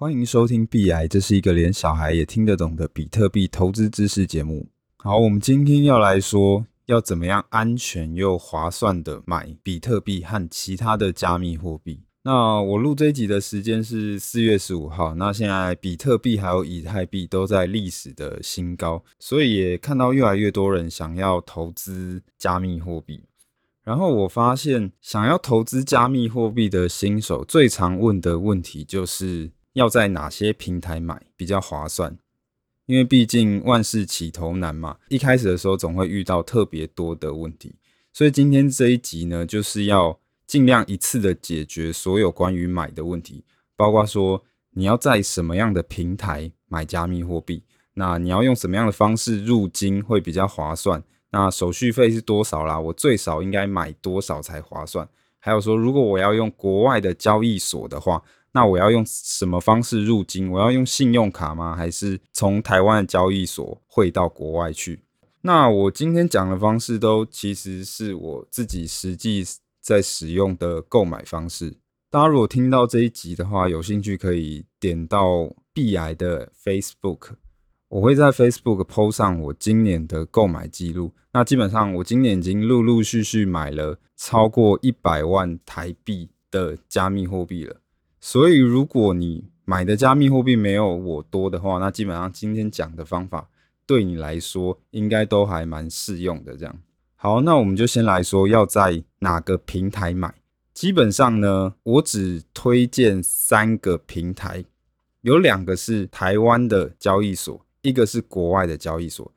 欢迎收听币癌，这是一个连小孩也听得懂的比特币投资知识节目。好，我们今天要来说，要怎么样安全又划算的买比特币和其他的加密货币。那我录这一集的时间是四月十五号，那现在比特币还有以太币都在历史的新高，所以也看到越来越多人想要投资加密货币。然后我发现，想要投资加密货币的新手最常问的问题就是。要在哪些平台买比较划算？因为毕竟万事起头难嘛，一开始的时候总会遇到特别多的问题，所以今天这一集呢，就是要尽量一次的解决所有关于买的问题，包括说你要在什么样的平台买加密货币，那你要用什么样的方式入金会比较划算？那手续费是多少啦？我最少应该买多少才划算？还有说，如果我要用国外的交易所的话，那我要用什么方式入金？我要用信用卡吗？还是从台湾的交易所汇到国外去？那我今天讲的方式都其实是我自己实际在使用的购买方式。大家如果听到这一集的话，有兴趣可以点到币癌的 Facebook，我会在 Facebook PO 上我今年的购买记录。那基本上我今年已经陆陆续续买了超过一百万台币的加密货币了。所以，如果你买的加密货币没有我多的话，那基本上今天讲的方法对你来说应该都还蛮适用的。这样，好，那我们就先来说要在哪个平台买。基本上呢，我只推荐三个平台，有两个是台湾的交易所，一个是国外的交易所。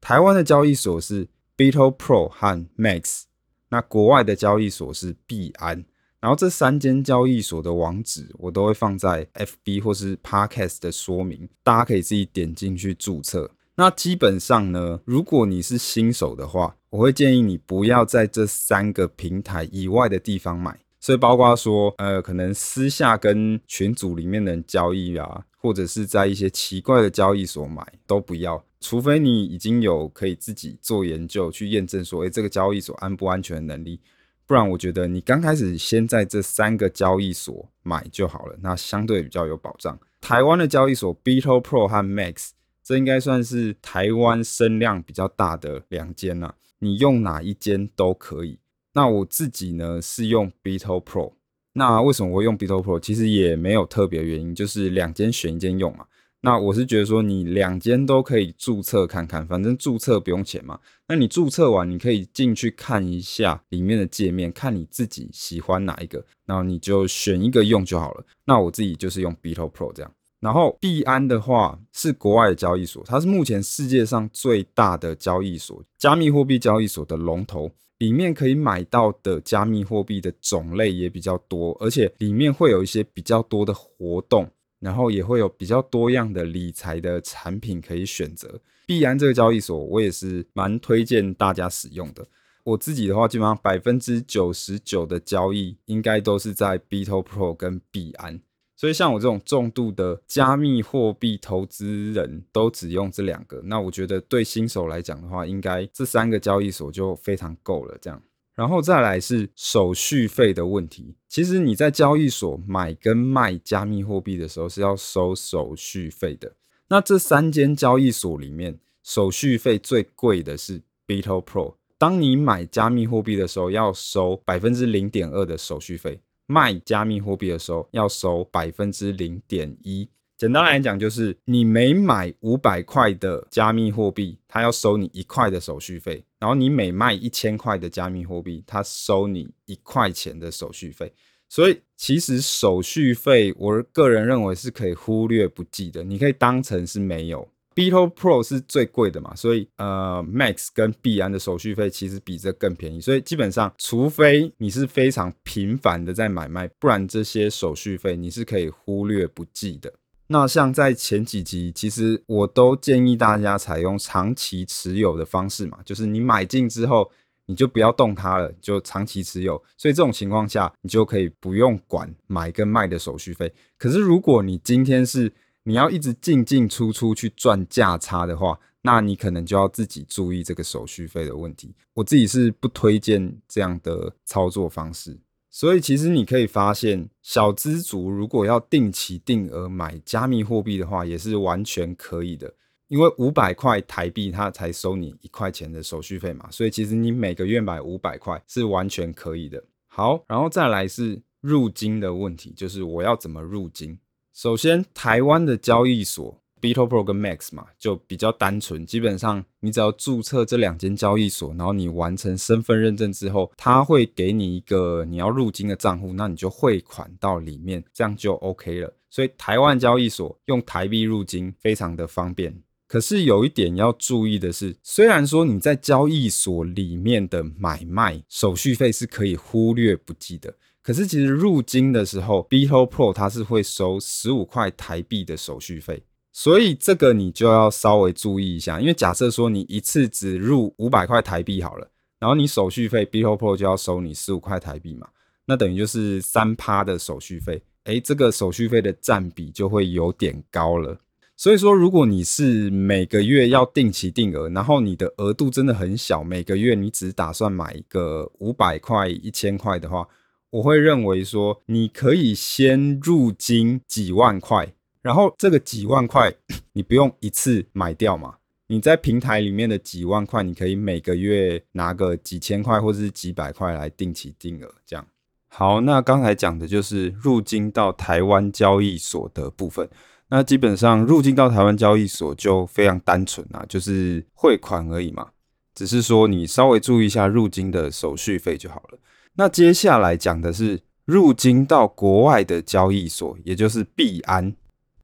台湾的交易所是 BitoPro 和 Max，那国外的交易所是币安。然后这三间交易所的网址我都会放在 FB 或是 Podcast 的说明，大家可以自己点进去注册。那基本上呢，如果你是新手的话，我会建议你不要在这三个平台以外的地方买。所以包括说，呃，可能私下跟群组里面的人交易啊，或者是在一些奇怪的交易所买，都不要。除非你已经有可以自己做研究去验证说，诶，这个交易所安不安全的能力。不然，我觉得你刚开始先在这三个交易所买就好了，那相对比较有保障。台湾的交易所 BitoPro 和 Max，这应该算是台湾声量比较大的两间了。你用哪一间都可以。那我自己呢是用 BitoPro。那为什么我用 BitoPro？其实也没有特别原因，就是两间选一间用嘛。那我是觉得说，你两间都可以注册看看，反正注册不用钱嘛。那你注册完，你可以进去看一下里面的界面，看你自己喜欢哪一个，然后你就选一个用就好了。那我自己就是用 BitoPro 这样。然后币安的话是国外的交易所，它是目前世界上最大的交易所，加密货币交易所的龙头，里面可以买到的加密货币的种类也比较多，而且里面会有一些比较多的活动。然后也会有比较多样的理财的产品可以选择。币安这个交易所，我也是蛮推荐大家使用的。我自己的话，基本上百分之九十九的交易应该都是在 BitoPro 跟币安。所以像我这种重度的加密货币投资人都只用这两个。那我觉得对新手来讲的话，应该这三个交易所就非常够了。这样。然后再来是手续费的问题。其实你在交易所买跟卖加密货币的时候是要收手续费的。那这三间交易所里面，手续费最贵的是 BitoPro。当你买加密货币的时候，要收百分之零点二的手续费；卖加密货币的时候，要收百分之零点一。简单来讲，就是你每买五百块的加密货币，它要收你一块的手续费；然后你每卖一千块的加密货币，它收你一块钱的手续费。所以，其实手续费，我个人认为是可以忽略不计的，你可以当成是没有。BitoPro 是最贵的嘛，所以呃，Max 跟币安的手续费其实比这更便宜。所以基本上，除非你是非常频繁的在买卖，不然这些手续费你是可以忽略不计的。那像在前几集，其实我都建议大家采用长期持有的方式嘛，就是你买进之后，你就不要动它了，就长期持有。所以这种情况下，你就可以不用管买跟卖的手续费。可是如果你今天是你要一直进进出出去赚价差的话，那你可能就要自己注意这个手续费的问题。我自己是不推荐这样的操作方式。所以其实你可以发现，小资族如果要定期定额买加密货币的话，也是完全可以的。因为五百块台币，它才收你一块钱的手续费嘛，所以其实你每个月买五百块是完全可以的。好，然后再来是入金的问题，就是我要怎么入金？首先，台湾的交易所 BitoPro 跟 Max 嘛，就比较单纯，基本上你只要注册这两间交易所，然后你完成身份认证之后，它会给你一个你要入金的账户，那你就汇款到里面，这样就 OK 了。所以台湾交易所用台币入金非常的方便。可是有一点要注意的是，虽然说你在交易所里面的买卖手续费是可以忽略不计的，可是其实入金的时候，BitoPro 它是会收十五块台币的手续费，所以这个你就要稍微注意一下。因为假设说你一次只入五百块台币好了，然后你手续费 BitoPro 就要收你十五块台币嘛，那等于就是三趴的手续费，诶，这个手续费的占比就会有点高了。所以说，如果你是每个月要定期定额，然后你的额度真的很小，每个月你只打算买一个五百块、一千块的话，我会认为说，你可以先入金几万块，然后这个几万块 你不用一次买掉嘛，你在平台里面的几万块，你可以每个月拿个几千块或者是几百块来定期定额，这样。好，那刚才讲的就是入金到台湾交易所的部分。那基本上入金到台湾交易所就非常单纯啊，就是汇款而已嘛，只是说你稍微注意一下入金的手续费就好了。那接下来讲的是入金到国外的交易所，也就是币安。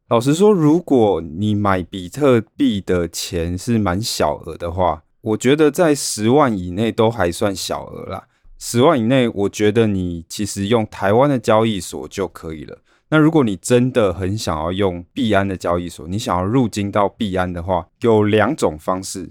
老实说，如果你买比特币的钱是蛮小额的话，我觉得在十万以内都还算小额啦。十万以内，我觉得你其实用台湾的交易所就可以了。那如果你真的很想要用币安的交易所，你想要入金到币安的话，有两种方式。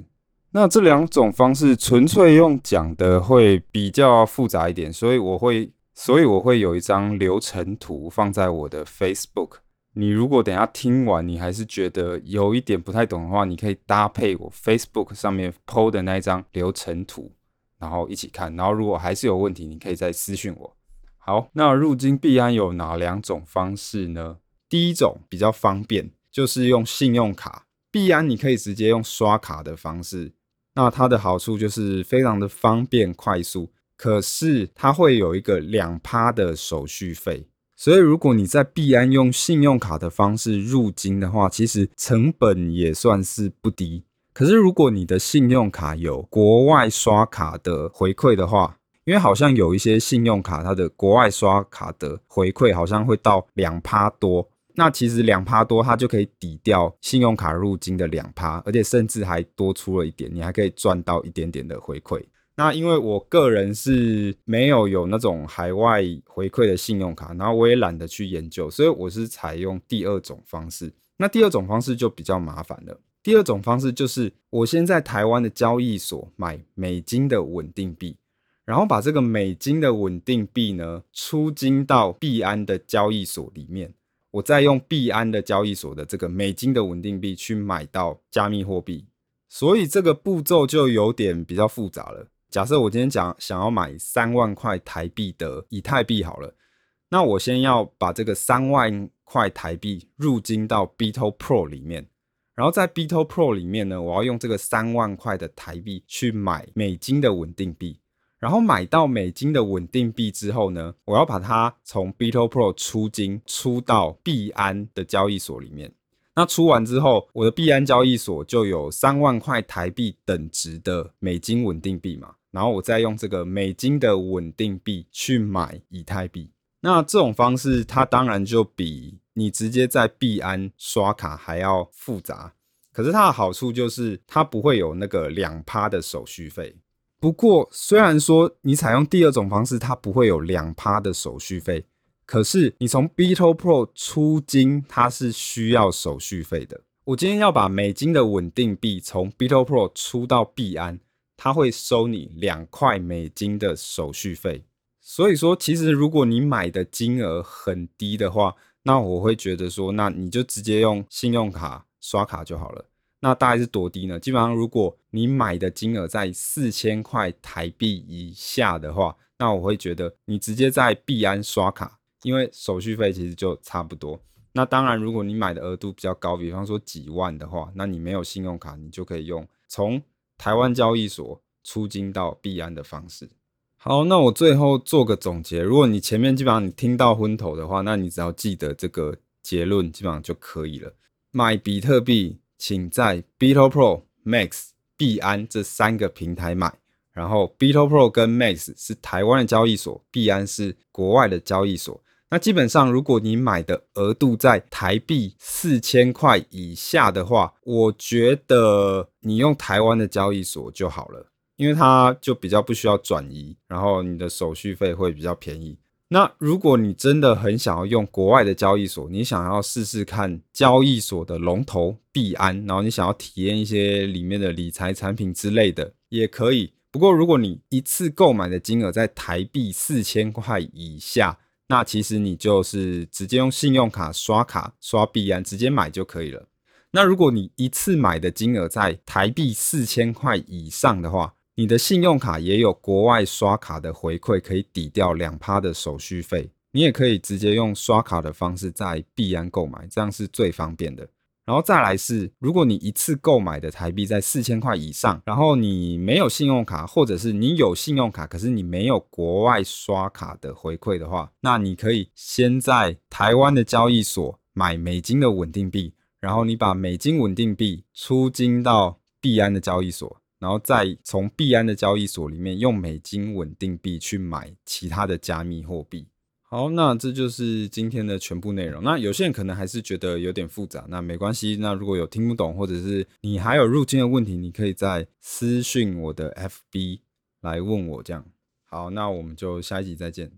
那这两种方式纯粹用讲的会比较复杂一点，所以我会，所以我会有一张流程图放在我的 Facebook。你如果等下听完，你还是觉得有一点不太懂的话，你可以搭配我 Facebook 上面 PO 的那一张流程图，然后一起看。然后如果还是有问题，你可以再私讯我。好，那入金币安有哪两种方式呢？第一种比较方便，就是用信用卡。币安你可以直接用刷卡的方式，那它的好处就是非常的方便快速，可是它会有一个两趴的手续费。所以如果你在币安用信用卡的方式入金的话，其实成本也算是不低。可是如果你的信用卡有国外刷卡的回馈的话，因为好像有一些信用卡，它的国外刷卡的回馈好像会到两趴多，那其实两趴多它就可以抵掉信用卡入金的两趴，而且甚至还多出了一点，你还可以赚到一点点的回馈。那因为我个人是没有有那种海外回馈的信用卡，然后我也懒得去研究，所以我是采用第二种方式。那第二种方式就比较麻烦了。第二种方式就是我先在台湾的交易所买美金的稳定币。然后把这个美金的稳定币呢，出金到币安的交易所里面，我再用币安的交易所的这个美金的稳定币去买到加密货币，所以这个步骤就有点比较复杂了。假设我今天讲想要买三万块台币的以太币好了，那我先要把这个三万块台币入金到 BitoPro 里面，然后在 BitoPro 里面呢，我要用这个三万块的台币去买美金的稳定币。然后买到美金的稳定币之后呢，我要把它从 BitoPro 出金出到币安的交易所里面。那出完之后，我的币安交易所就有三万块台币等值的美金稳定币嘛。然后我再用这个美金的稳定币去买以太币。那这种方式，它当然就比你直接在币安刷卡还要复杂。可是它的好处就是，它不会有那个两趴的手续费。不过，虽然说你采用第二种方式，它不会有两趴的手续费，可是你从 BitoPro 出金，它是需要手续费的。我今天要把美金的稳定币从 BitoPro 出到币安，他会收你两块美金的手续费。所以说，其实如果你买的金额很低的话，那我会觉得说，那你就直接用信用卡刷卡就好了。那大概是多低呢？基本上，如果你买的金额在四千块台币以下的话，那我会觉得你直接在币安刷卡，因为手续费其实就差不多。那当然，如果你买的额度比较高，比方说几万的话，那你没有信用卡，你就可以用从台湾交易所出金到币安的方式。好，那我最后做个总结。如果你前面基本上你听到昏头的话，那你只要记得这个结论，基本上就可以了。买比特币。请在 BitoPro、Max、币安这三个平台买，然后 BitoPro 跟 Max 是台湾的交易所，币安是国外的交易所。那基本上，如果你买的额度在台币四千块以下的话，我觉得你用台湾的交易所就好了，因为它就比较不需要转移，然后你的手续费会比较便宜。那如果你真的很想要用国外的交易所，你想要试试看交易所的龙头币安，然后你想要体验一些里面的理财产品之类的，也可以。不过如果你一次购买的金额在台币四千块以下，那其实你就是直接用信用卡刷卡刷币安直接买就可以了。那如果你一次买的金额在台币四千块以上的话，你的信用卡也有国外刷卡的回馈，可以抵掉两趴的手续费。你也可以直接用刷卡的方式在币安购买，这样是最方便的。然后再来是，如果你一次购买的台币在四千块以上，然后你没有信用卡，或者是你有信用卡，可是你没有国外刷卡的回馈的话，那你可以先在台湾的交易所买美金的稳定币，然后你把美金稳定币出金到币安的交易所。然后再从币安的交易所里面用美金稳定币去买其他的加密货币。好，那这就是今天的全部内容。那有些人可能还是觉得有点复杂，那没关系。那如果有听不懂，或者是你还有入境的问题，你可以在私讯我的 FB 来问我。这样好，那我们就下一集再见。